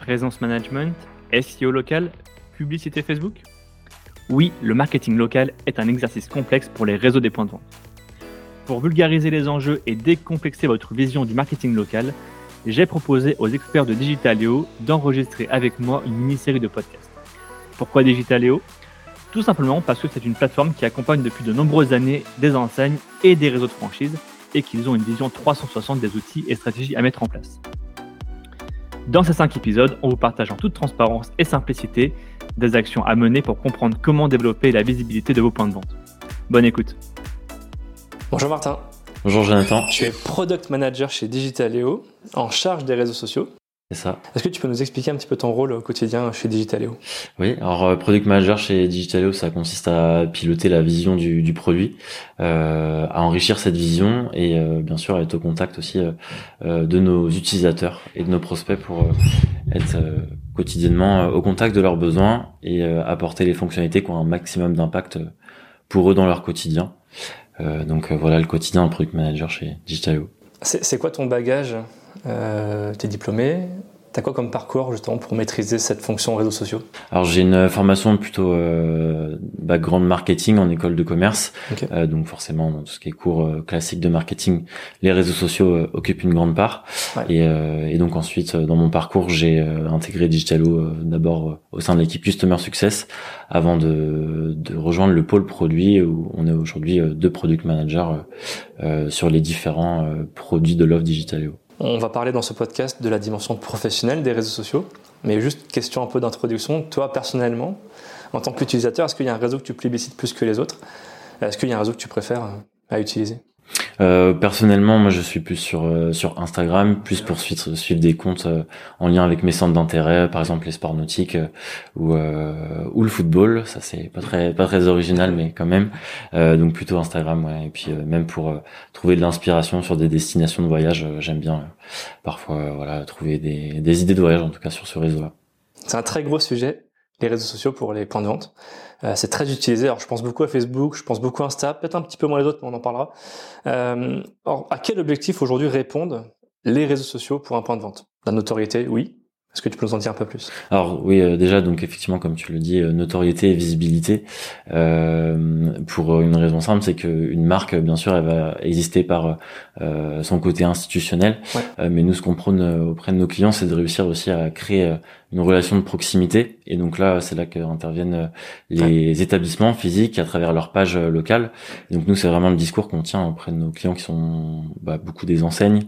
présence management, SEO local, publicité Facebook? Oui, le marketing local est un exercice complexe pour les réseaux des points de vente. Pour vulgariser les enjeux et décomplexer votre vision du marketing local, j'ai proposé aux experts de Digitaleo d'enregistrer avec moi une mini-série de podcasts. Pourquoi Digitaleo Tout simplement parce que c'est une plateforme qui accompagne depuis de nombreuses années des enseignes et des réseaux de franchise et qu'ils ont une vision 360 des outils et stratégies à mettre en place. Dans ces 5 épisodes, on vous partage en toute transparence et simplicité des actions à mener pour comprendre comment développer la visibilité de vos points de vente. Bonne écoute. Bonjour Martin. Bonjour Jonathan. Tu es product manager chez Digitaleo, en charge des réseaux sociaux. C'est ça. Est-ce que tu peux nous expliquer un petit peu ton rôle au quotidien chez Digitaleo? Oui, alors euh, product manager chez Digitaleo, ça consiste à piloter la vision du, du produit, euh, à enrichir cette vision et euh, bien sûr à être au contact aussi euh, de nos utilisateurs et de nos prospects pour être quotidiennement au contact de leurs besoins et apporter les fonctionnalités qui ont un maximum d'impact pour eux dans leur quotidien. donc voilà le quotidien de product manager chez Digitaleo. C'est quoi ton bagage? Euh, tu es diplômé. T'as quoi comme parcours justement pour maîtriser cette fonction réseaux sociaux? Alors j'ai une formation plutôt euh, background marketing en école de commerce, euh, donc forcément dans tout ce qui est cours euh, classique de marketing, les réseaux sociaux euh, occupent une grande part. Et, euh, et, donc ensuite dans mon parcours j'ai intégré Digitalo d'abord au sein de l'équipe Customer Success avant de, de, rejoindre le pôle produit où on est aujourd'hui deux product managers sur les différents produits de l'offre Digitalo. On va parler dans ce podcast de la dimension professionnelle des réseaux sociaux. Mais juste question un peu d'introduction. Toi, personnellement, en tant qu'utilisateur, est-ce qu'il y a un réseau que tu plébiscites plus que les autres? Est-ce qu'il y a un réseau que tu préfères euh, à utiliser? Euh, personnellement, moi, je suis plus sur euh, sur Instagram, plus pour suivre, suivre des comptes euh, en lien avec mes centres d'intérêt, par exemple les sports nautiques ou ou le football. Ça, c'est pas très pas très original, mais quand même. donc plutôt Instagram, ouais. Et puis même pour trouver de l'inspiration sur des destinations de voyage, j'aime bien parfois voilà trouver des des idées de voyage en tout cas sur ce réseau-là. C'est un très gros sujet les réseaux sociaux pour les points de vente. Euh, c'est très utilisé. Alors, je pense beaucoup à Facebook, je pense beaucoup à Insta, peut-être un petit peu moins les autres, mais on en parlera. Euh, alors, à quel objectif aujourd'hui répondent les réseaux sociaux pour un point de vente? La notoriété, oui. Est-ce que tu peux nous en dire un peu plus? Alors oui, euh, déjà donc effectivement comme tu le dis, euh, notoriété et visibilité. Euh, pour une raison simple, c'est qu'une marque, bien sûr, elle va exister par euh, son côté institutionnel, mais nous ce qu'on prône auprès de nos clients, c'est de réussir aussi à créer une relation de proximité. Et donc là, c'est là qu'interviennent les établissements physiques à travers leur page locale. donc nous, c'est vraiment le discours qu'on tient auprès de nos clients qui sont bah, beaucoup des enseignes.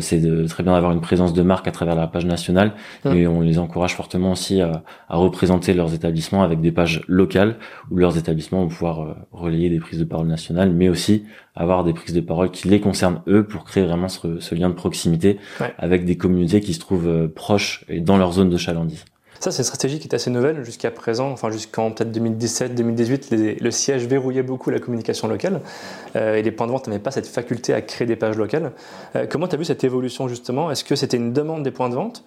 c'est de, très bien d'avoir une présence de marque à travers la page nationale et on les encourage fortement aussi à, à, représenter leurs établissements avec des pages locales où leurs établissements vont pouvoir euh, relayer des prises de parole nationales, mais aussi avoir des prises de parole qui les concernent eux pour créer vraiment ce, ce lien de proximité avec des communautés qui se trouvent euh, proches et dans leur zone de chalandise. Ça, c'est une stratégie qui est assez nouvelle jusqu'à présent, enfin jusqu'en peut-être 2017-2018, le siège verrouillait beaucoup la communication locale euh, et les points de vente n'avaient pas cette faculté à créer des pages locales. Euh, comment tu as vu cette évolution justement? Est-ce que c'était une demande des points de vente?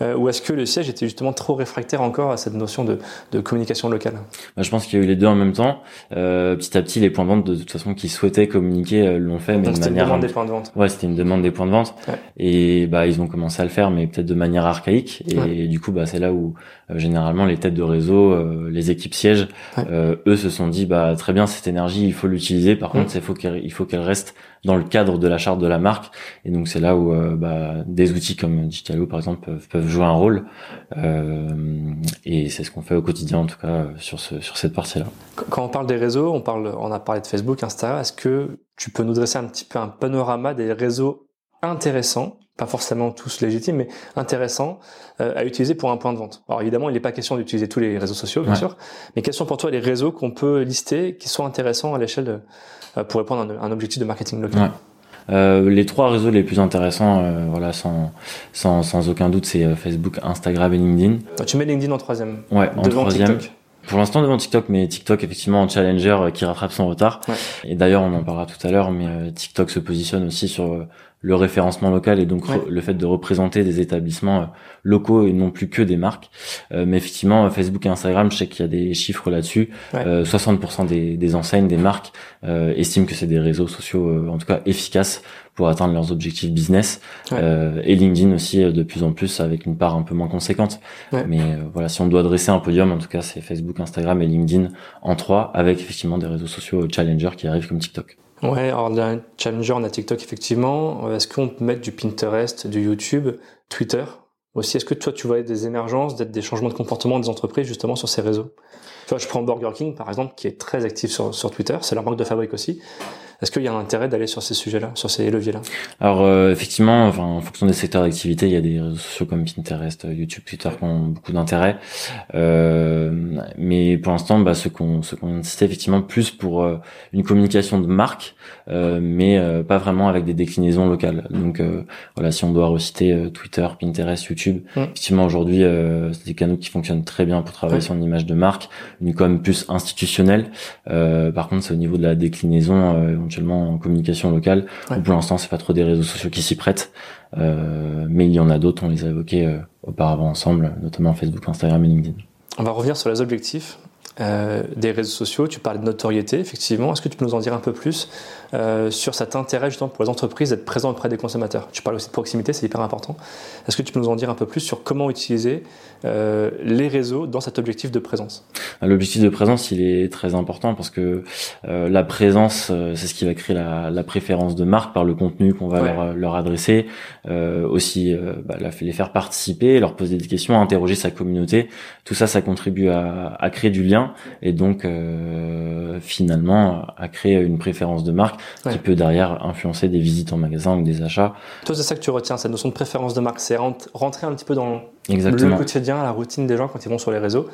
Euh, ou est-ce que le siège était justement trop réfractaire encore à cette notion de, de communication locale? Bah, Je pense qu'il y a eu les deux en même temps. Euh, petit à petit, les points de vente, de toute façon, qui souhaitaient communiquer, euh, l'ont fait, mais Donc de manière. Une demande des points de vente. Ouais, c'était une demande des points de vente. Ouais. Et bah, ils ont commencé à le faire, mais peut-être de manière archaïque. Et, ouais. du coup, bah, c'est là où euh, généralement les têtes de réseau, euh, les équipes sièges, eux se sont dit, bah, très bien, cette énergie, il faut l'utiliser. Par contre, il faut qu'elle, il faut qu'elle reste dans le cadre de la charte de la marque. Et donc c'est là où bah, des outils comme Digitalo par exemple peuvent, peuvent jouer un rôle. Euh, et c'est ce qu'on fait au quotidien, en tout cas, sur, ce, sur cette partie-là. Quand on parle des réseaux, on, parle, on a parlé de Facebook, Instagram. Est-ce que tu peux nous dresser un petit peu un panorama des réseaux intéressants, pas forcément tous légitimes, mais intéressants euh, à utiliser pour un point de vente? Alors évidemment, il n'est pas question d'utiliser tous les réseaux sociaux, bien ouais. sûr, mais quels sont pour toi les réseaux qu'on peut lister qui sont intéressants à l'échelle euh, pour répondre à un, un objectif de marketing local ouais. Euh, les trois réseaux les plus intéressants, euh, voilà, sans, sans, sans, aucun doute, c'est euh, Facebook, Instagram et LinkedIn. Ah, tu mets LinkedIn en troisième. Ouais, en devant troisième. TikTok. Pour l'instant devant TikTok, mais TikTok effectivement en challenger euh, qui rattrape son retard. Ouais. Et d'ailleurs, on en parlera tout à l'heure, mais euh, TikTok se positionne aussi sur euh, le référencement local et donc Ouais. le fait de représenter des établissements euh, locaux et non plus que des marques. Euh, mais effectivement, Facebook et Instagram, je sais qu'il y a des chiffres là-dessus. Ouais. Euh, 60% des, des enseignes, des marques euh, estiment que c'est des réseaux sociaux, euh, en tout cas efficaces pour atteindre leurs objectifs business. et LinkedIn aussi de plus en plus avec une part un peu moins conséquente. Mais voilà, si on doit dresser un podium, en tout cas, c'est Facebook, Instagram et LinkedIn en trois, avec effectivement des réseaux sociaux challenger qui arrivent comme TikTok. Ouais, alors a Challenger, on a TikTok effectivement. Est-ce qu'on peut mettre du Pinterest, du YouTube, Twitter aussi? Est-ce que toi tu vois des émergences, des changements de comportement des entreprises justement sur ces réseaux? Tu vois, je prends Burger King par exemple, qui est très actif sur, sur Twitter, c'est leur marque de fabrique aussi. Est-ce qu'il y a un intérêt d'aller sur ces sujets-là, sur ces leviers-là? Alors euh, effectivement, enfin, en fonction des secteurs d'activité, il y a des réseaux sociaux comme Pinterest, YouTube, Twitter qui ont beaucoup d'intérêt. Euh, mais pour l'instant, bah, ce qu'on ce qu'on insistait effectivement plus pour euh, une communication de marque, euh, mais euh, pas vraiment avec des déclinaisons locales. Donc voilà, si on doit reciter Twitter, Pinterest, YouTube, mmh. effectivement aujourd'hui, c'est des canaux qui fonctionnent très bien pour travailler sur une image de marque, une com plus institutionnelle. par contre, c'est au niveau de la déclinaison en communication locale. pour l'instant, c'est pas trop des réseaux sociaux qui s'y prêtent, euh, mais il y en a d'autres. On les a évoqués euh, auparavant ensemble, notamment Facebook, Instagram et LinkedIn. On va revenir sur les objectifs. Euh, des réseaux sociaux, tu parlais de notoriété, effectivement. Est-ce que tu peux nous en dire un peu plus? Euh, sur cet intérêt justement pour les entreprises d'être présents auprès des consommateurs Tu parles aussi de proximité, c'est hyper important. Est-ce que tu peux nous en dire un peu plus sur comment utiliser euh, les réseaux dans cet objectif de présence? L'objectif de présence, il est très important parce que la présence, c'est ce qui va créer la, la, préférence de marque par le contenu qu'on va leur, leur, adresser, aussi bah, les faire participer, leur poser des questions, interroger sa communauté. Tout ça, ça contribue à, à créer du lien et donc euh, finalement à créer une préférence de marque qui peut derrière influencer des visites en magasin ou des achats. Toi, c'est ça que tu retiens, cette notion de préférence de marque, c'est rentrer un petit peu dans le quotidien, la routine des gens quand ils vont sur les réseaux.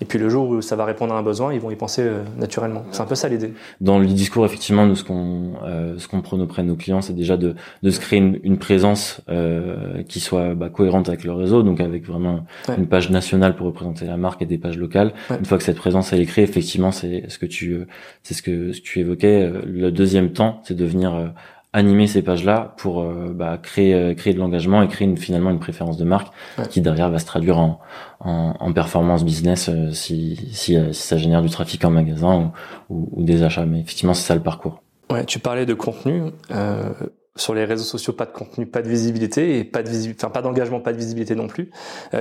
Et puis le jour où ça va répondre à un besoin, ils vont y penser euh, naturellement. C'est un peu ça l'idée. Dans le discours, effectivement, de ce qu'on euh, ce qu'on prône auprès de nos clients, c'est déjà de, de se créer une, une présence euh, qui soit bah, cohérente avec le réseau, donc avec vraiment une page nationale pour représenter la marque et des pages locales. Une fois que cette présence elle est créée, effectivement, c'est ce que tu c'est ce que, ce que tu évoquais. Le deuxième temps, c'est de venir animer ces pages-là pour euh, bah, créer euh, créer de l'engagement et créer une, finalement une préférence de marque qui derrière va se traduire en, en, en performance business euh, si, si, si, ça génère du trafic en magasin ou, ou, des achats. Mais effectivement, c'est ça le parcours. Ouais, tu parlais de contenu. sur les réseaux sociaux, pas de contenu, pas de visibilité et pas de visibilité, enfin pas d'engagement, pas de visibilité non plus.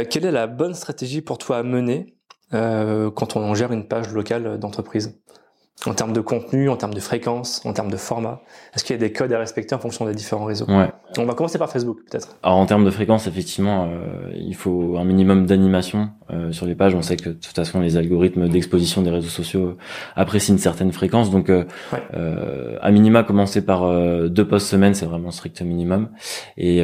quelle est la bonne stratégie pour toi à mener quand on gère une page locale d'entreprise? En termes de contenu, en termes de fréquence, en termes de format Est-ce qu'il y a des codes à respecter en fonction des différents réseaux? Ouais. On va commencer par Facebook peut-être. Alors en termes de fréquence, effectivement, euh, il faut un minimum d'animation euh, sur les pages. On sait que de toute façon les algorithmes d'exposition des réseaux sociaux euh, apprécient une certaine fréquence. Donc euh, euh à minima, commencer par deux posts semaine, c'est vraiment strict minimum. Et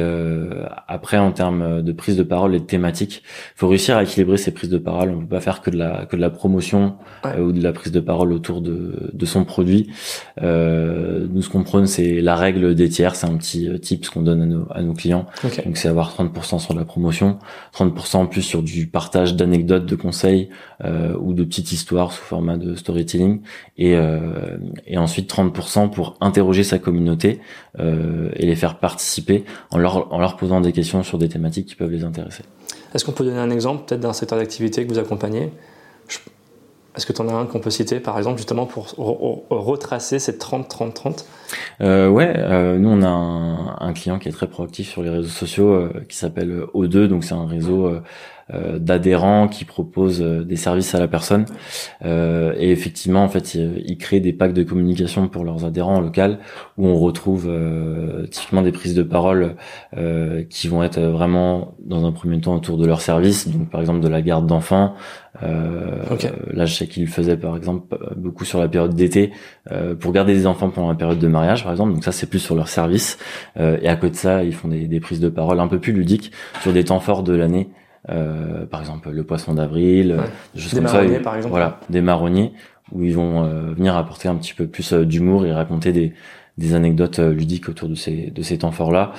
après, en termes de prise de parole et de thématique, faut réussir à équilibrer ces prises de parole. On peut pas faire que de la que de la promotion ou de la prise de parole autour de de, son produit. Euh, nous, ce qu'on prône, c'est la règle des tiers. C'est un petit euh, tip qu'on donne à nos, à nos clients. Donc, c'est avoir 30% sur la promotion, 30% en plus sur du partage d'anecdotes, de conseils euh, ou de petites histoires sous format de storytelling, et, euh, et ensuite 30% pour interroger sa communauté et les faire participer en leur, en leur posant des questions sur des thématiques qui peuvent les intéresser. Est-ce qu'on peut donner un exemple peut-être d'un secteur d'activité que vous accompagnez? Est-ce que tu en as un qu'on peut citer, par exemple, justement pour retracer ces 30-30-30 euh, Ouais, euh, nous on a un, un, client qui est très proactif sur les réseaux sociaux, euh, qui s'appelle O2, donc c'est un réseau euh, euh, d'adhérents qui proposent euh, des services à la personne. Et effectivement, en fait, ils, créent des packs de communication pour leurs adhérents en local où on retrouve typiquement des prises de parole qui vont être vraiment dans un premier temps autour de leur service, donc par exemple de la garde d'enfants. Euh, Là, je sais qu'ils faisaient par exemple beaucoup sur la période d'été euh, pour garder des enfants pendant la période de mariage, par exemple. Donc ça, c'est plus sur leur service. Euh, et à côté de ça, ils font des, des, prises de parole un peu plus ludiques sur des temps forts de l'année euh, par exemple le poisson d'avril, des marronniers par exemple. Voilà, des marronniers où ils vont euh, venir apporter un petit peu plus euh, d'humour et raconter des, des anecdotes ludiques autour de ces de ces temps forts là.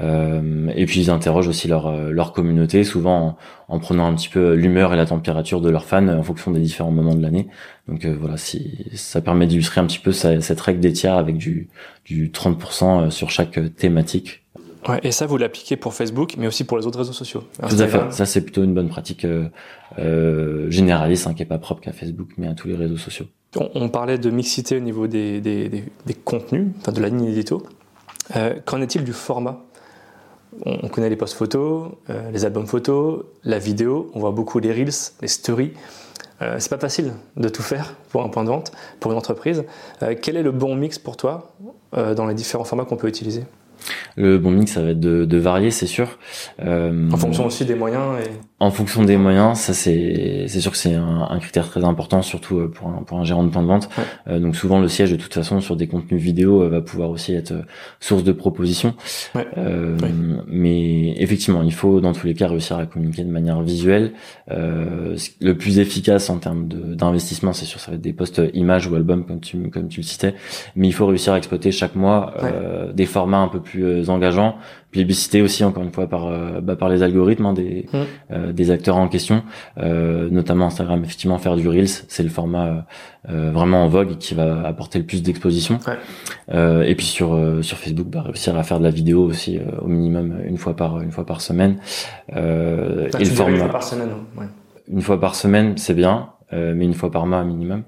et puis ils interrogent aussi leur leur communauté, souvent en, prenant un petit peu l'humeur et la température de leurs fans en fonction des différents moments de l'année. Donc voilà, si ça permet d'illustrer un petit peu cette règle des tiers avec du du 30% sur chaque thématique Ouais, et ça, vous l'appliquez pour Facebook, mais aussi pour les autres réseaux sociaux. Tout à fait. Ça, c'est plutôt une bonne pratique euh, euh, généraliste, hein, qui est pas propre qu'à Facebook, mais à tous les réseaux sociaux. On, parlait de mixité au niveau des, contenus, de la ligne édito. Qu'en est-il du format? On, connaît les posts photos, les albums photos, la vidéo, on voit beaucoup les reels, les stories. Euh, c'est pas facile de tout faire pour un point de vente, pour une entreprise. quel est le bon mix pour toi dans les différents formats qu'on peut utiliser? Le bon mix, ça va être de, de varier, c'est sûr. Euh, en fonction aussi des moyens. Et... En fonction des moyens, ça c'est c'est sûr que c'est un, un, critère très important, surtout euh, pour un, pour un gérant de point de vente. Euh, donc souvent le siège de toute façon sur des contenus vidéo va pouvoir aussi être source de propositions. Mais effectivement, il faut dans tous les cas réussir à communiquer de manière visuelle. le plus efficace en termes d'investissement, c'est sûr, ça va être des posts images ou albums comme tu comme tu le citais. Mais il faut réussir à exploiter chaque mois des formats un peu plus euh, engageant, plébiscité aussi encore une fois par euh, bah, par les algorithmes hein, des mmh. euh, des acteurs en question, notamment Instagram. Effectivement, faire du reels, c'est le format vraiment en vogue qui va apporter le plus d'exposition. et puis sur sur Facebook, bah, réussir à faire de la vidéo aussi au minimum une fois par une fois par semaine. et le format une fois par semaine. Ouais. Une fois par semaine, c'est bien, mais une fois par mois minimum.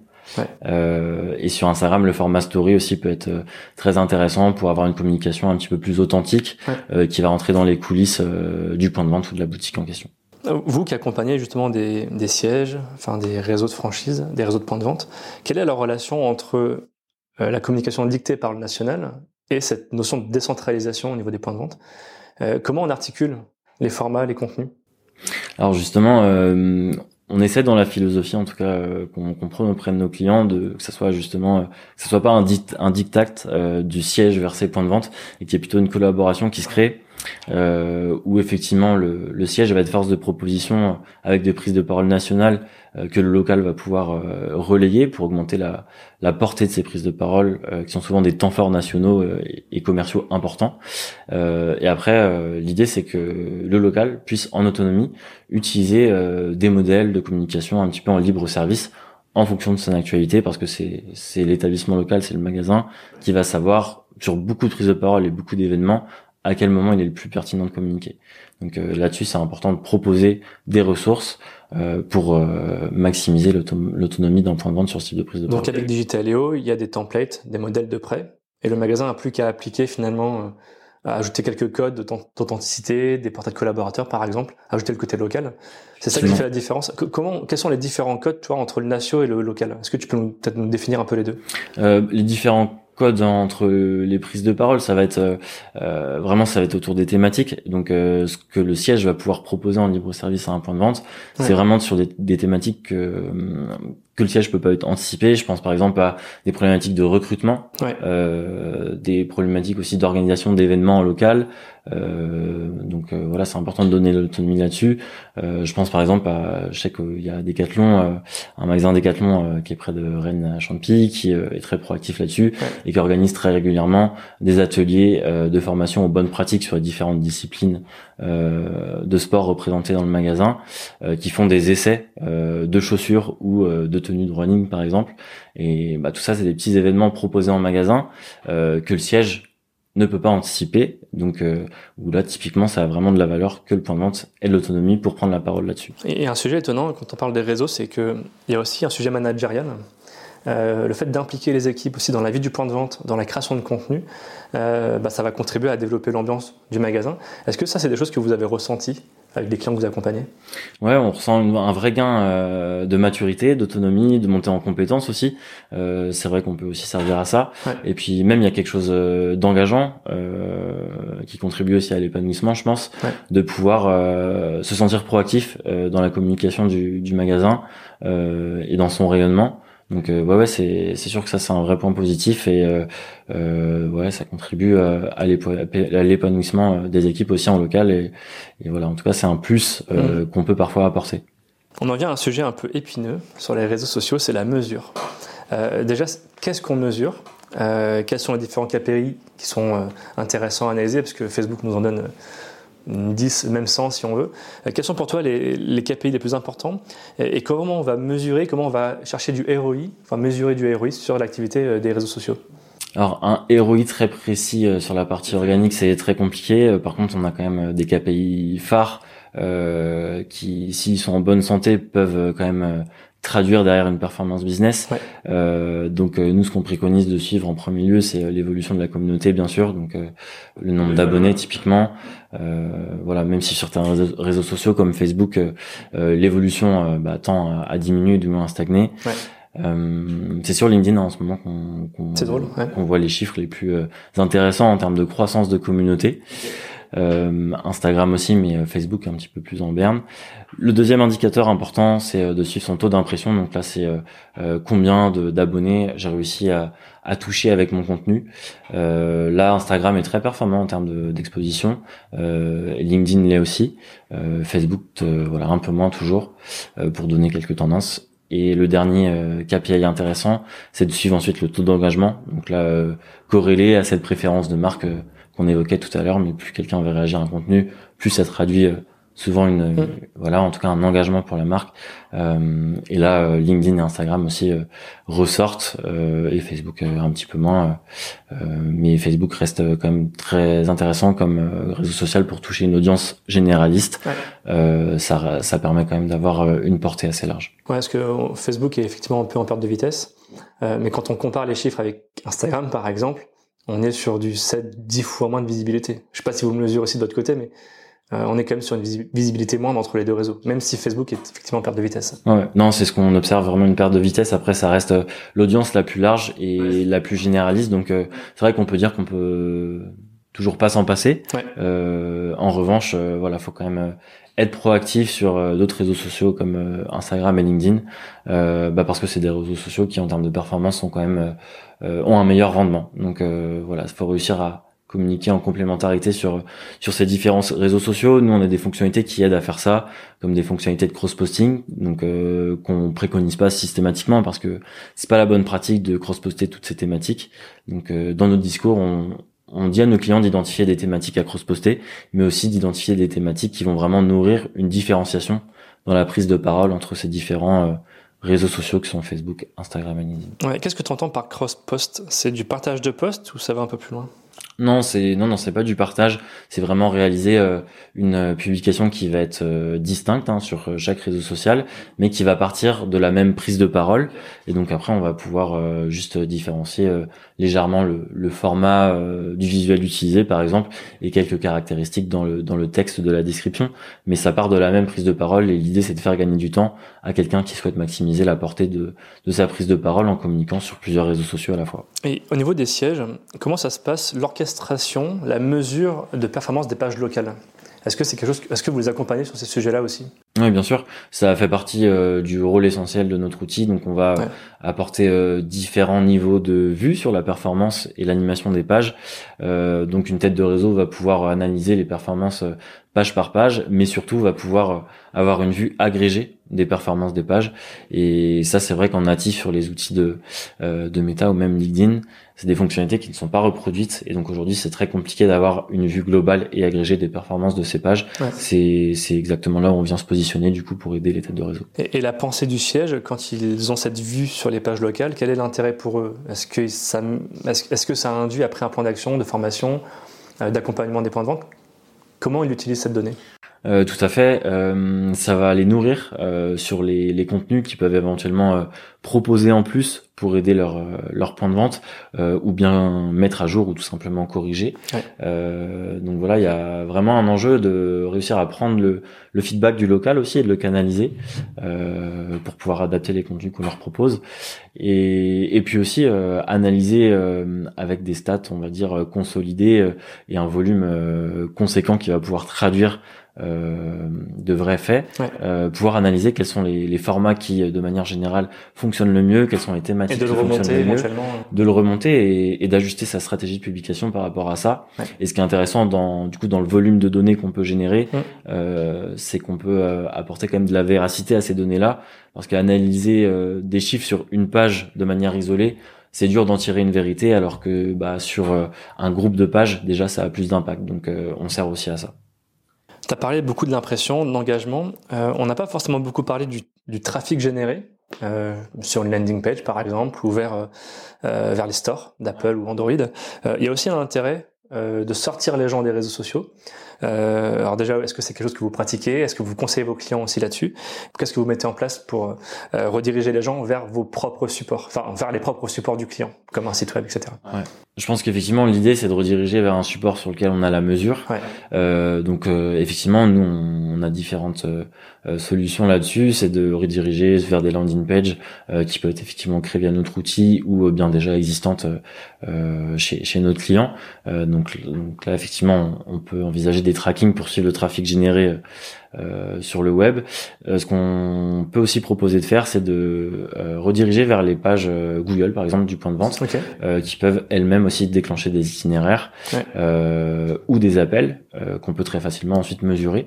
Euh, et sur Instagram, le format story aussi peut être euh, très intéressant pour avoir une communication un petit peu plus authentique euh, qui va rentrer dans les coulisses du point de vente ou de la boutique en question. Vous qui accompagnez justement des, des, sièges, enfin des réseaux de franchise, des réseaux de points de vente, quelle est la relation entre la communication dictée par le national et cette notion de décentralisation au niveau des points de vente? Comment on articule les formats, les contenus? Alors justement, on essaie dans la philosophie, en tout cas, euh, qu'on comprenne auprès de nos clients, de que ça soit justement, euh, que ce soit pas un, dict, un euh, du siège vers ses points de vente, et qu'il y ait plutôt une collaboration qui se crée, euh, où effectivement le, le, siège va être force de proposition avec des prises de parole nationales euh, que le local va pouvoir euh, relayer pour augmenter la, la, portée de ces prises de parole, euh, qui sont souvent des temps forts nationaux et, commerciaux importants. et après, l'idée c'est que le local puisse en autonomie utiliser des modèles de communication un petit peu en libre service en fonction de son actualité, parce que c'est l'établissement local, c'est le magasin qui va savoir sur beaucoup de prises de parole et beaucoup d'événements à quel moment il est le plus pertinent de communiquer. Donc euh, là-dessus, c'est important de proposer des ressources euh, pour euh, maximiser l'autonomie d'un point de vente sur ce type de prise de parole. Donc avec Digitaléo, il y a des templates, des modèles de prêt, et le magasin n'a plus qu'à appliquer finalement, à ajouter quelques codes d'authenticité, des portraits de collaborateurs par exemple, ajouter le côté local. C'est ça qui fait la différence. comment, quels sont les différents codes, tu vois, entre le national et le local? Est-ce que tu peux peut-être nous définir un peu les deux? Les différents entre les prises de parole, ça va être euh, euh, vraiment ça va être autour des thématiques. Donc euh, ce que le siège va pouvoir proposer en libre service à un point de vente, c'est vraiment sur des, des thématiques que, que le siège peut pas être anticipé. Je pense par exemple à des problématiques de recrutement, euh, des problématiques aussi d'organisation d'événements en local. Euh, donc euh, voilà, c'est important de donner l'autonomie là-dessus. Euh, je pense par exemple à, je sais qu'il y a Decathlon, un magasin Decathlon qui est près de Rennes à Champy, qui est très proactif là-dessus et qui organise très régulièrement des ateliers de formation aux bonnes pratiques sur les différentes disciplines de sport représentées dans le magasin, qui font des essais de chaussures ou de tenues de running par exemple. Et bah, tout ça, c'est des petits événements proposés en magasin que le siège ne peut pas anticiper. Donc euh, où là typiquement ça a vraiment de la valeur que le point de vente de l'autonomie pour prendre la parole là-dessus. Et un sujet étonnant quand on parle des réseaux, c'est qu'il y a aussi un sujet managérial. Euh, le fait d'impliquer les équipes aussi dans la vie du point de vente, dans la création de contenu, euh, bah, ça va contribuer à développer l'ambiance du magasin. Est-ce que ça, c'est des choses que vous avez ressenties avec les clients que vous accompagnez? Ouais, on ressent un vrai gain euh, de maturité, d'autonomie, de montée en compétences aussi. Euh, c'est vrai qu'on peut aussi servir à ça. Et puis même il y a quelque chose euh, d'engageant euh, qui contribue aussi à l'épanouissement, je pense, de pouvoir euh, se sentir proactif dans la communication du, du magasin et dans son rayonnement. Donc ouais, ouais c'est sûr que ça c'est un vrai point positif et euh, ouais ça contribue à, l'épanouissement des équipes aussi en local et, et voilà en tout cas c'est un plus euh, mmh. qu'on peut parfois apporter. On en vient à un sujet un peu épineux sur les réseaux sociaux, c'est la mesure. Euh, déjà, qu'est-ce qu'on mesure? Euh, Quels sont les différents KPI qui sont euh, intéressants à analyser? Parce que Facebook nous en donne 10, même 100 si on veut. Euh, quels sont pour toi les, les KPI les plus importants et, comment on va mesurer, comment on va chercher du ROI, enfin mesurer du ROI sur l'activité euh, des réseaux sociaux? Alors un ROI très précis euh, sur la partie organique c'est très compliqué. Par contre on a quand même des KPI phares euh, qui s'ils sont en bonne santé peuvent quand même traduire derrière une performance business. Euh, donc euh, nous, ce qu'on préconise de suivre en premier lieu, c'est euh, l'évolution de la communauté, bien sûr. Donc le nombre d'abonnés, typiquement. voilà, même si sur certains réseaux, sociaux comme Facebook, l'évolution bah, tend à, diminuer, du moins à stagner. c'est sur LinkedIn en ce moment qu'on voit les chiffres les plus intéressants en termes de croissance de communauté. Euh, Instagram aussi, mais euh, Facebook un petit peu plus en berne. Le deuxième indicateur important, c'est euh, de suivre son taux d'impression. Donc là, c'est combien d'abonnés j'ai réussi à, à, toucher avec mon contenu. là, Instagram est très performant en termes d'exposition. LinkedIn l'est aussi. Facebook, voilà, un peu moins toujours, pour donner quelques tendances. Et le dernier KPI intéressant, c'est de suivre ensuite le taux d'engagement. Donc là, corrélé à cette préférence de marque qu'on évoquait tout à l'heure, mais plus quelqu'un va réagir à un contenu, plus ça traduit euh, souvent une, mm. voilà en tout cas un engagement pour la marque. Euh, et là euh, LinkedIn et Instagram aussi ressortent et Facebook un petit peu moins mais Facebook reste quand même très intéressant comme réseau social pour toucher une audience généraliste. Ça ça permet quand même d'avoir une portée assez large. Ouais parce que Facebook est effectivement un peu en perte de vitesse mais quand on compare les chiffres avec Instagram par exemple on est sur du 7, 10 fois moins de visibilité. Je sais pas si vous me mesurez aussi de votre côté, mais euh, on est quand même sur une visibilité moindre entre les deux réseaux, même si Facebook est effectivement en perte de vitesse. Ouais, non, c'est ce qu'on observe vraiment une perte de vitesse. Après, ça reste euh, l'audience la plus large et la plus généraliste. Donc, euh, c'est vrai qu'on peut dire qu'on peut toujours pas s'en passer. en revanche, voilà, faut quand même être proactif sur d'autres réseaux sociaux comme Instagram et LinkedIn, bah parce que c'est des réseaux sociaux qui, en termes de performance, sont quand même euh, ont un meilleur rendement. Donc euh, voilà, il faut réussir à communiquer en complémentarité sur sur ces différents réseaux sociaux. Nous, on a des fonctionnalités qui aident à faire ça, comme des fonctionnalités de cross-posting, donc euh, qu'on préconise pas systématiquement parce que c'est pas la bonne pratique de cross-poster toutes ces thématiques. Donc euh, dans notre discours, on, on dit à nos clients d'identifier des thématiques à cross-poster, mais aussi d'identifier des thématiques qui vont vraiment nourrir une différenciation dans la prise de parole entre ces différents réseaux sociaux qui sont Facebook, Instagram et LinkedIn. Ouais, Qu'est-ce que tu entends par cross-post? C'est du partage de posts ou ça va un peu plus loin? Non, c'est non non, c'est pas du partage. C'est vraiment réaliser euh, une euh, publication qui va être euh, distincte hein, sur chaque réseau social, mais qui va partir de la même prise de parole. Et donc après, on va pouvoir juste différencier légèrement le, le format du visuel utilisé, par exemple, et quelques caractéristiques dans le dans le texte de la description. Mais ça part de la même prise de parole. Et l'idée, c'est de faire gagner du temps à quelqu'un qui souhaite maximiser la portée de de sa prise de parole en communiquant sur plusieurs réseaux sociaux à la fois. Et au niveau des sièges, comment ça se passe l'orchestration, la mesure de performance des pages locales est-ce que c'est quelque chose, est-ce que vous les accompagnez sur ces sujets-là aussi? Oui, bien sûr. Ça fait partie euh, du rôle essentiel de notre outil. Donc, on va apporter euh, différents niveaux de vue sur la performance et l'animation des pages. Euh, donc, une tête de réseau va pouvoir analyser les performances page par page, mais surtout va pouvoir avoir une vue agrégée des performances des pages. Et ça, c'est vrai qu'en natif sur les outils de, de Meta ou même LinkedIn, c'est des fonctionnalités qui ne sont pas reproduites et donc aujourd'hui c'est très compliqué d'avoir une vue globale et agrégée des performances de ces pages. C'est C'est exactement là où on vient se positionner du coup pour aider les têtes de réseau. Et, la pensée du siège, quand ils ont cette vue sur les pages locales, quel est l'intérêt pour eux? Est-ce que ça est-ce que ça induit après un plan d'action, de formation, euh, d'accompagnement des points de vente? Comment ils utilisent cette donnée? Euh, tout à fait. Euh, ça va les nourrir euh, sur les, les, contenus qu'ils peuvent éventuellement proposer en plus pour aider leur euh, leur point de vente ou bien mettre à jour ou tout simplement corriger. donc voilà, il y a vraiment un enjeu de réussir à prendre le, le feedback du local aussi et de le canaliser pour pouvoir adapter les contenus qu'on leur propose. Et, et puis aussi analyser avec des stats, on va dire consolidés et un volume conséquent qui va pouvoir traduire euh, de vrais faits, euh, pouvoir analyser quels sont les, les, formats qui, de manière générale, fonctionnent le mieux, quelles sont les thématiques qui fonctionnent le mieux, de le remonter et, et d'ajuster sa stratégie de publication par rapport à ça. Et ce qui est intéressant dans, du coup, dans le volume de données qu'on peut générer, euh, c'est qu'on peut euh, apporter quand même de la véracité à ces données-là, parce qu'analyser euh, des chiffres sur une page de manière isolée, c'est dur d'en tirer une vérité, alors que bah, sur un groupe de pages, déjà, ça a plus d'impact. Donc, on sert aussi à ça. Tu as parlé beaucoup de l'impression, de l'engagement. Euh, on n'a pas forcément beaucoup parlé du, du trafic généré euh, sur une landing page, par exemple, ou vers, euh, euh vers les stores d'Apple ou Android. Euh, il y a aussi un intérêt de sortir les gens des réseaux sociaux. Euh, alors déjà, est-ce que c'est quelque chose que vous pratiquez? Est-ce que vous conseillez vos clients aussi là-dessus? Qu'est-ce que vous mettez en place pour euh, rediriger les gens vers vos propres supports, enfin vers les propres supports du client, comme un site web, etc. Ouais. Je pense qu'effectivement l'idée c'est de rediriger vers un support sur lequel on a la mesure. Ouais. Euh, donc euh, effectivement nous on, a différentes euh, solutions là-dessus, c'est de rediriger vers des landing pages euh, qui peuvent être effectivement créées via notre outil ou bien déjà existantes chez, chez notre client. donc, donc là effectivement on peut envisager des tracking pour suivre le trafic généré euh, sur le web. Euh, ce qu'on peut aussi proposer de faire, c'est de euh, rediriger vers les pages Google, par exemple, du point de vente, qui peuvent elles-mêmes aussi déclencher des itinéraires ou des appels qu'on peut très facilement ensuite mesurer.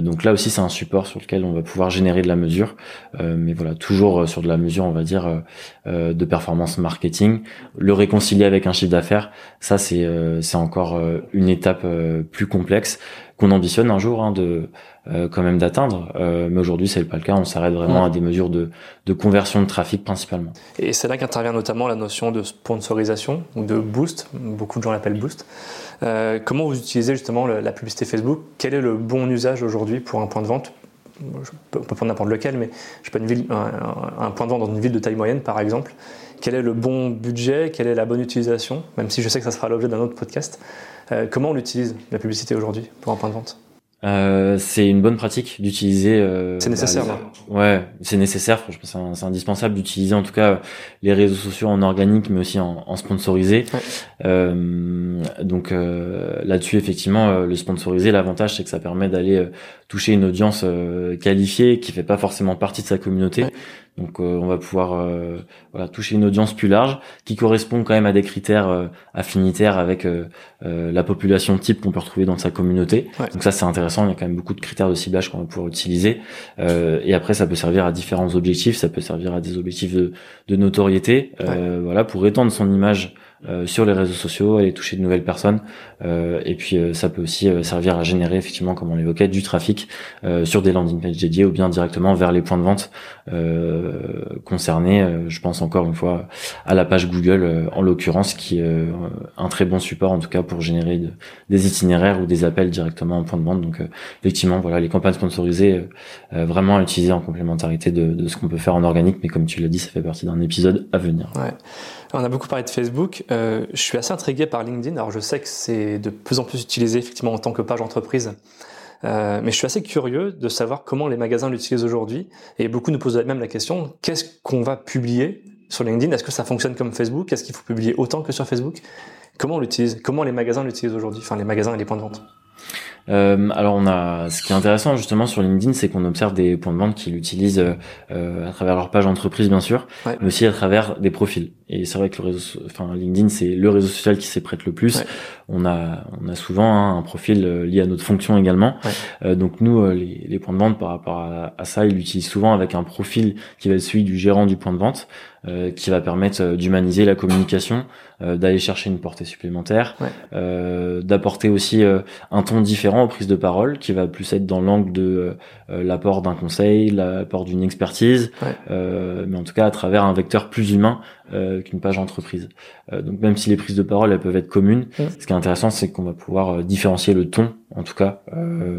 donc là aussi, c'est un support sur lequel on va pouvoir générer de la mesure, mais voilà, toujours sur de la mesure, on va dire, de performance marketing. Le réconcilier avec un chiffre d'affaires, ça c'est c'est encore une étape plus complexe qu'on ambitionne un jour hein, de euh, quand même d'atteindre. Euh, mais aujourd'hui, c'est pas le cas. On s'arrête vraiment à des mesures de, de conversion de trafic principalement. Et c'est là qu'intervient notamment la notion de sponsorisation ou de boost. Beaucoup de gens l'appellent boost. Euh, comment vous utilisez justement la publicité Facebook? Quel est le bon usage aujourd'hui pour un point de vente? Je peux, On peut prendre n'importe lequel, mais je pas une ville, un, un point de vente dans une ville de taille moyenne, par exemple. Quel est le bon budget Quelle est la bonne utilisation Même si je sais que ça sera l'objet d'un autre podcast. Euh, comment on l'utilise, la publicité aujourd'hui, pour un point de vente? Euh, c'est une bonne pratique d'utiliser. Euh, c'est nécessaire. Bah, ouais, c'est nécessaire. Franchement, c'est indispensable d'utiliser en tout cas les réseaux sociaux en organique, mais aussi en, en sponsorisé. Euh, donc là-dessus, effectivement, le sponsorisé, l'avantage, c'est que ça permet d'aller toucher une audience qualifiée qui fait pas forcément partie de sa communauté. Donc euh, on va pouvoir euh, voilà, toucher une audience plus large qui correspond quand même à des critères euh, affinitaires avec la population type qu'on peut retrouver dans sa communauté. Donc ça c'est intéressant, il y a quand même beaucoup de critères de ciblage qu'on va pouvoir utiliser. et après ça peut servir à différents objectifs, ça peut servir à des objectifs de, de notoriété, voilà pour étendre son image euh, sur les réseaux sociaux, aller toucher de nouvelles personnes. Euh, et puis euh, ça peut aussi servir à générer effectivement, comme on l'évoquait, du trafic sur des landing pages dédiées ou bien directement vers les points de vente concernés. je pense encore une fois à la page Google en l'occurrence, qui est un très bon support en tout cas pour générer des itinéraires ou des appels directement en point de vente. Donc effectivement, voilà, les campagnes sponsorisées vraiment à utiliser en complémentarité de, ce qu'on peut faire en organique, mais comme tu l'as dit, ça fait partie d'un épisode à venir. On a beaucoup parlé de Facebook. Euh, je suis assez intrigué par LinkedIn. Alors, je sais que c'est de plus en plus utilisé effectivement en tant que page entreprise. Euh, mais je suis assez curieux de savoir comment les magasins l'utilisent aujourd'hui. Et beaucoup nous posent même la question qu'est-ce qu'on va publier sur LinkedIn? Est-ce que ça fonctionne comme Facebook? Est-ce qu'il faut publier autant que sur Facebook? Comment on l'utilise? Comment les magasins l'utilisent aujourd'hui? Enfin, les magasins et les points de vente. Euh, alors on a, ce qui est intéressant justement sur LinkedIn, c'est qu'on observe des points de vente qui l'utilisent euh, à travers leur page entreprise bien sûr, mais aussi à travers des profils. Et c'est vrai que le réseau, enfin LinkedIn, c'est le réseau social qui s'y prête le plus. On a, on a souvent hein, un profil euh, lié à notre fonction également. Euh, donc nous, euh, les, les, points de vente par rapport à, à ça, ils l'utilisent souvent avec un profil qui va être celui du gérant du point de vente. Euh, qui va permettre euh, d'humaniser la communication, euh, d'aller chercher une portée supplémentaire, d'apporter aussi un ton différent aux prises de parole, qui va plus être dans l'angle de l'apport d'un conseil, l'apport d'une expertise, mais en tout cas à travers un vecteur plus humain qu'une page entreprise. donc même si les prises de parole elles peuvent être communes, ce qui est intéressant c'est qu'on va pouvoir différencier le ton, en tout cas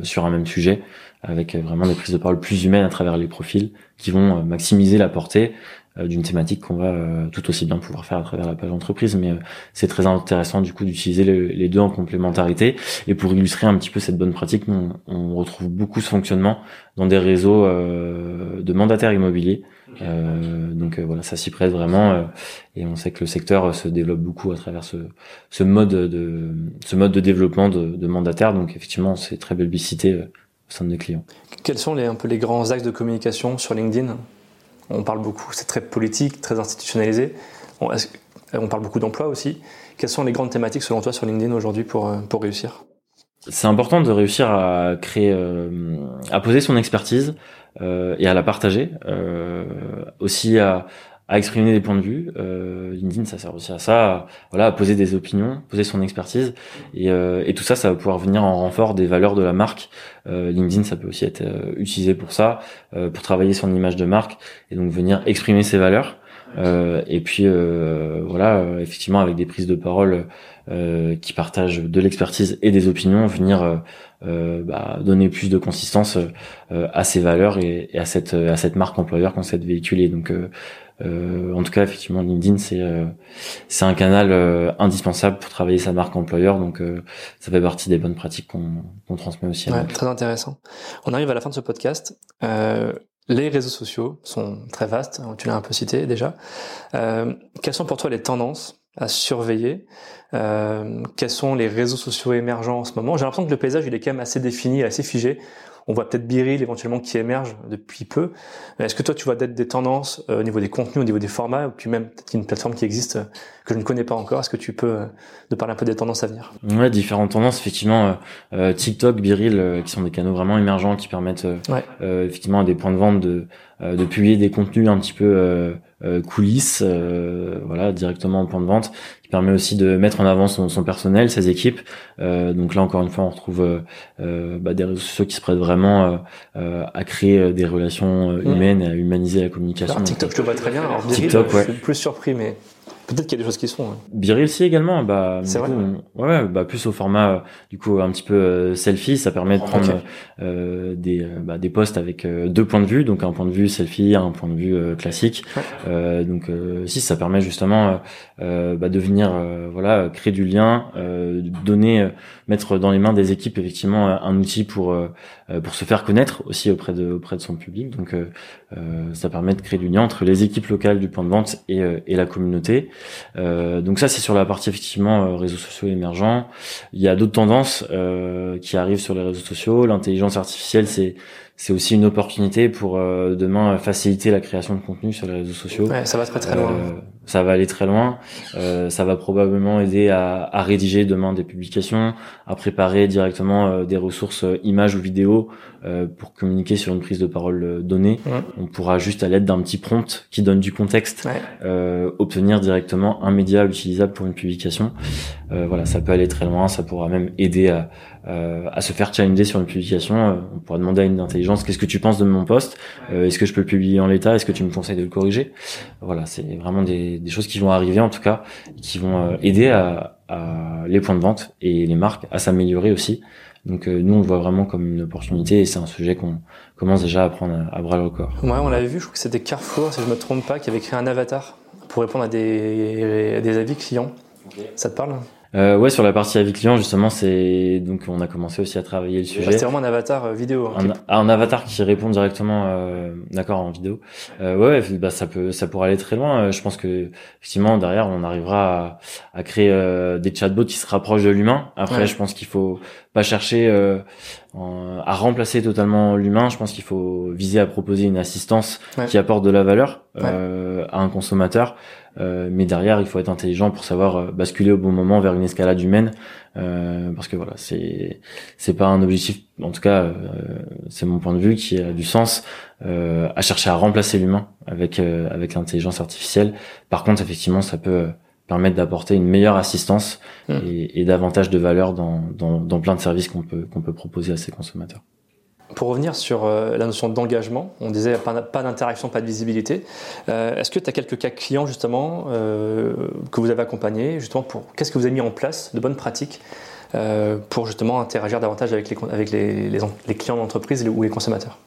sur un même sujet, avec vraiment des prises de parole plus humaines à travers les profils qui vont maximiser la portée euh, d'une thématique qu'on va euh, tout aussi bien pouvoir faire à travers la page entreprise mais euh, c'est très intéressant du coup d'utiliser les deux en complémentarité. Et pour illustrer un petit peu cette bonne pratique on, retrouve beaucoup ce fonctionnement dans des réseaux de mandataires immobiliers. Donc voilà ça s'y prête vraiment et on sait que le secteur se développe beaucoup à travers ce, ce mode de ce mode de développement de, de mandataires. Donc effectivement c'est très belle publicité au sein de nos clients. Quels sont les un peu les grands axes de communication sur LinkedIn? On parle beaucoup, c'est très politique, très institutionnalisé. On, parle beaucoup d'emploi aussi. Quelles sont les grandes thématiques selon toi sur LinkedIn aujourd'hui pour, euh, pour réussir? C'est important de réussir à créer, euh, à poser son expertise euh, et à la partager. aussi à, à exprimer des points de vue. Euh, LinkedIn, ça sert aussi à ça, voilà, à poser des opinions, poser son expertise, et, euh, et, tout ça, ça va pouvoir venir en renfort des valeurs de la marque. Euh, LinkedIn, ça peut aussi être euh, utilisé pour ça, euh, pour travailler son image de marque, et donc venir exprimer ses valeurs. et puis voilà, effectivement, avec des prises de parole qui partagent de l'expertise et des opinions, venir bah, donner plus de consistance à ces valeurs et, à cette à cette marque employeur qu'on souhaite véhiculer. Donc en tout cas, effectivement, LinkedIn, c'est c'est un canal indispensable pour travailler sa marque employeur. Donc, ça fait partie des bonnes pratiques qu'on qu'on transmet aussi. Ouais, très intéressant. On arrive à la fin de ce podcast. Les réseaux sociaux sont très vastes, tu l'as un peu cité déjà. Euh, quelles sont pour toi les tendances à surveiller euh, Quels sont les réseaux sociaux émergents en ce moment? J'ai l'impression que le paysage il est quand même assez défini, assez figé. On voit peut-être Biril éventuellement qui émerge depuis peu. Est-ce que toi tu vois peut-être des tendances euh, au niveau des contenus, au niveau des formats, ou puis même peut-être une plateforme qui existe euh, que je ne connais pas encore? Est-ce que tu peux euh, nous parler un peu des tendances à venir? Ouais, différentes tendances. Effectivement, TikTok, Biril, qui sont des canaux vraiment émergents qui permettent effectivement à des points de vente de, de publier des contenus un petit peu coulisses, voilà, directement au point de vente permet aussi de mettre en avant son, son personnel, ses équipes. Euh, donc là encore une fois, on retrouve euh, euh bah, des réseaux sociaux qui se prêtent vraiment euh, à créer des relations mmh. humaines, à humaniser la communication. Alors, TikTok, je te vois très bien. Alors, TikTok, ouais. je suis plus surpris, mais Peut-être qu'il y a des choses qui sont. Hein. Biril aussi également. Bah, c'est vrai. ouais, bah plus au format du coup un petit peu euh, selfie, ça permet de prendre euh, des euh, bah, des posts avec deux points de vue, donc un point de vue selfie, un point de vue classique. donc si ça permet justement bah, de venir voilà créer du lien, donner, mettre dans les mains des équipes effectivement un outil pour pour se faire connaître aussi auprès de auprès de son public. Donc ça permet de créer du lien entre les équipes locales du point de vente et et la communauté. Euh, donc ça, c'est sur la partie effectivement euh, réseaux sociaux émergents. Il y a d'autres tendances euh, qui arrivent sur les réseaux sociaux. L'intelligence artificielle, c'est c'est aussi une opportunité pour euh, demain faciliter la création de contenu sur les réseaux sociaux. Ouais, ça va très très loin. Euh, ça va aller très loin. Euh, ça va probablement aider à, à, rédiger demain des publications, à préparer directement des ressources images ou vidéos pour communiquer sur une prise de parole donnée. On pourra juste à l'aide d'un petit prompt qui donne du contexte obtenir directement un média utilisable pour une publication. voilà, ça peut aller très loin. Ça pourra même aider à euh, à se faire challenger sur une publication. Euh, on pourra demander à une intelligence qu'est-ce que tu penses de mon poste? Euh, Est-ce que je peux le publier en l'état? Est-ce que tu me conseilles de le corriger? Voilà, c'est vraiment des, des, choses qui vont arriver en tout cas, qui vont aider à, à, les points de vente et les marques à s'améliorer aussi. Donc nous, on le voit vraiment comme une opportunité et c'est un sujet qu'on commence déjà à prendre à, bras le corps. Ouais, on l'avait vu, je crois que c'était Carrefour, si je me trompe pas, qui avait créé un avatar pour répondre à des, des avis clients. Ça te parle? Euh, ouais, sur la partie avis client, justement, c'est donc on a commencé aussi à travailler le sujet. C'est vraiment un avatar euh, vidéo. Hein, un, ah, un, avatar qui répond directement, euh, d'accord, en vidéo. Euh, ouais, bah ça peut, ça pourrait aller très loin. Euh, je pense que effectivement derrière, on arrivera à, à créer euh, des chatbots qui se rapprochent de l'humain. Après, je pense qu'il faut pas chercher à remplacer totalement l'humain. Je pense qu'il faut viser à proposer une assistance qui apporte de la valeur à un consommateur. Euh, mais derrière, il faut être intelligent pour savoir euh, basculer au bon moment vers une escalade humaine, euh, parce que voilà, c'est c'est pas un objectif, en tout cas, euh, c'est mon point de vue qui a du sens à chercher à remplacer l'humain avec avec l'intelligence artificielle. Par contre, effectivement, ça peut permettre d'apporter une meilleure assistance mmh. et, et, davantage de valeur dans, dans, dans plein de services qu'on peut qu'on peut proposer à ses consommateurs. Pour revenir sur euh, la notion d'engagement, on disait pas, d'interaction, pas de visibilité. Euh, est-ce que tu as quelques cas clients justement euh, que vous avez accompagnés justement pour qu'est-ce que vous avez mis en place de bonnes pratiques pour justement interagir davantage avec les, avec les, les, clients d'entreprise ou les consommateurs?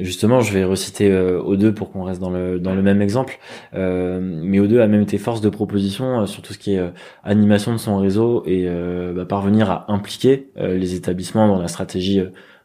Justement, je vais reciter O2 pour qu'on reste dans le, dans le même exemple. mais O2 a même été force de proposition sur tout ce qui est animation de son réseau et bah, parvenir à impliquer les établissements dans la stratégie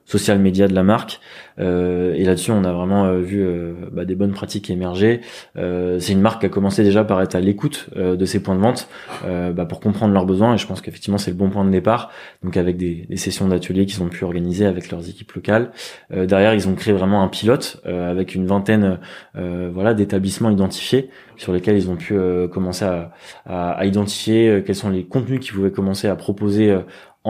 social media de la marque. Euh, et là-dessus, on a vraiment euh, vu euh, bah, des bonnes pratiques émerger. c'est une marque qui a commencé déjà par être à l'écoute de ses points de vente bah, pour comprendre leurs besoins. Et je pense qu'effectivement, c'est le bon point de départ. Donc avec des, sessions d'ateliers qu'ils ont pu organiser avec leurs équipes locales. derrière, ils ont créé vraiment un pilote avec une vingtaine voilà d'établissements identifiés sur lesquels ils ont pu commencer à, à, à identifier quels sont les contenus qu'ils pouvaient commencer à proposer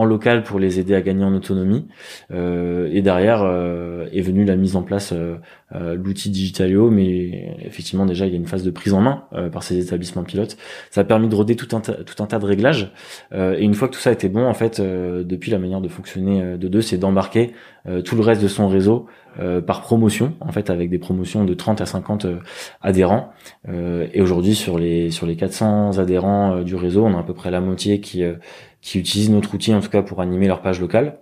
en local pour les aider à gagner en autonomie. Euh, et derrière euh, est venue la mise en place euh, euh l'outil Digitalio, mais effectivement déjà il y a une phase de prise en main euh, par ces établissements pilotes. Ça a permis de roder tout un, tout un tas de réglages. et une fois que tout ça été bon, en fait, depuis la manière de fonctionner de deux, c'est d'embarquer tout le reste de son réseau par promotion, en fait, avec des promotions de 30 à 50 adhérents. et aujourd'hui, sur les sur les 400 adhérents du réseau, on a à peu près la moitié qui qui utilisent notre outil en tout cas pour animer leur page locale.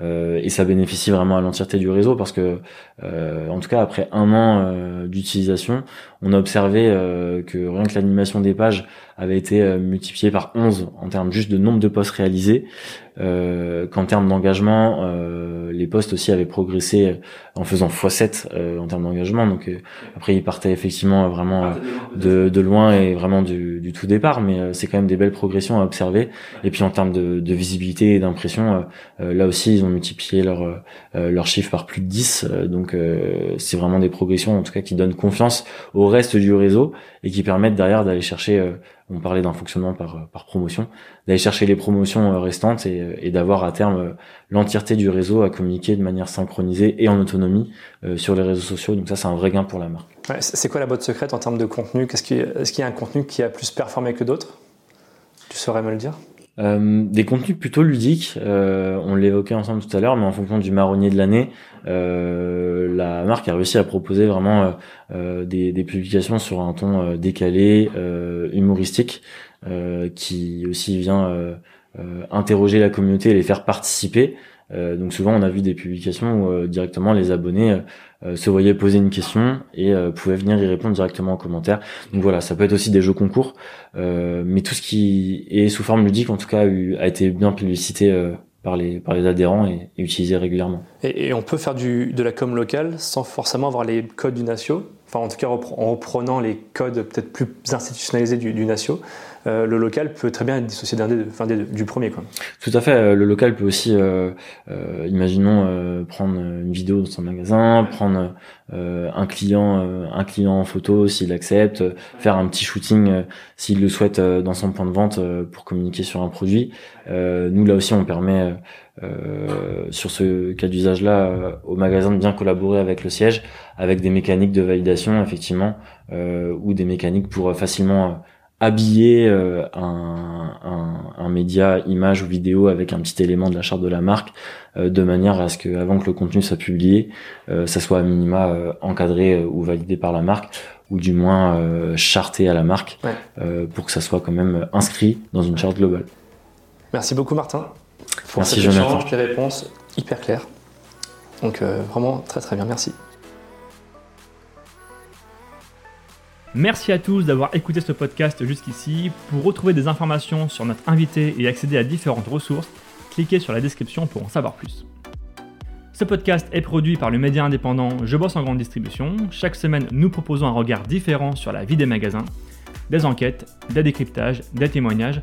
Euh, et ça bénéficie vraiment à l'entièreté du réseau parce que, euh, en tout cas, après un an euh, d'utilisation, on a observé que rien que l'animation des pages avait été multipliée par 11 en termes juste de nombre de posts réalisés, qu'en termes d'engagement, les posts aussi avaient progressé en faisant x7 en termes d'engagement. Donc après, ils partaient effectivement vraiment de, de loin et vraiment du, du tout départ, mais c'est quand même des belles progressions à observer. Et puis en termes de, de visibilité et d'impression, là aussi ils ont multiplié leur euh, leur chiffre par plus de 10 euh, donc euh, c'est vraiment des progressions en tout cas qui donnent confiance au reste du réseau et qui permettent derrière d'aller chercher on parlait d'un fonctionnement par par promotion d'aller chercher les promotions restantes et, et d'avoir à terme l'entièreté du réseau à communiquer de manière synchronisée et en autonomie sur les réseaux sociaux. Donc ça c'est un vrai gain pour la marque. c'est quoi la botte secrète en termes de contenu? Est-ce qu'il y a un contenu qui a plus performé que d'autres? Tu saurais me le dire? Euh, des contenus plutôt ludiques, euh, on l'évoquait ensemble tout à l'heure, mais en fonction du marronnier de l'année, euh, la marque a réussi à proposer vraiment des, des, publications sur un ton décalé, humoristique, qui aussi vient interroger la communauté et les faire participer. Donc souvent on a vu des publications où directement les abonnés euh, se voyaient poser une question et euh, pouvaient venir y répondre directement en commentaire. Donc voilà, ça peut être aussi des jeux concours, euh, mais tout ce qui est sous forme ludique, en tout cas, a été bien publicité par les par les adhérents et, utilisé régulièrement. Et, on peut faire du de la com locale sans forcément avoir les codes du Natio, enfin en tout cas en reprenant les codes peut-être plus institutionnalisés du, du Natio. Euh, le local peut très bien être dissocié d'un des, enfin, du premier. Quoi. Tout à fait. Euh, le local peut aussi, euh, euh imaginons, euh, prendre une vidéo dans son magasin, prendre un client, un client en photo s'il accepte, faire un petit shooting s'il le souhaite dans son point de vente pour communiquer sur un produit. nous là aussi, on permet sur ce cas d'usage-là au magasin de bien collaborer avec le siège, avec des mécaniques de validation effectivement, ou des mécaniques pour facilement habiller euh, un, un, un, média image ou vidéo avec un petit élément de la charte de la marque euh, de manière à ce que avant que le contenu soit publié euh, ça soit à minima encadré ou validé par la marque ou du moins charté à la marque pour que ça soit quand même inscrit dans une charte globale. Merci beaucoup Martin pour Merci cet échange, tes réponses hyper claires. Donc vraiment très très bien, merci. Merci à tous d'avoir écouté ce podcast jusqu'ici. Pour retrouver des informations sur notre invité et accéder à différentes ressources, cliquez sur la description pour en savoir plus. Ce podcast est produit par le média indépendant Je bosse en grande distribution. Chaque semaine, nous proposons un regard différent sur la vie des magasins, des enquêtes, des décryptages, des témoignages.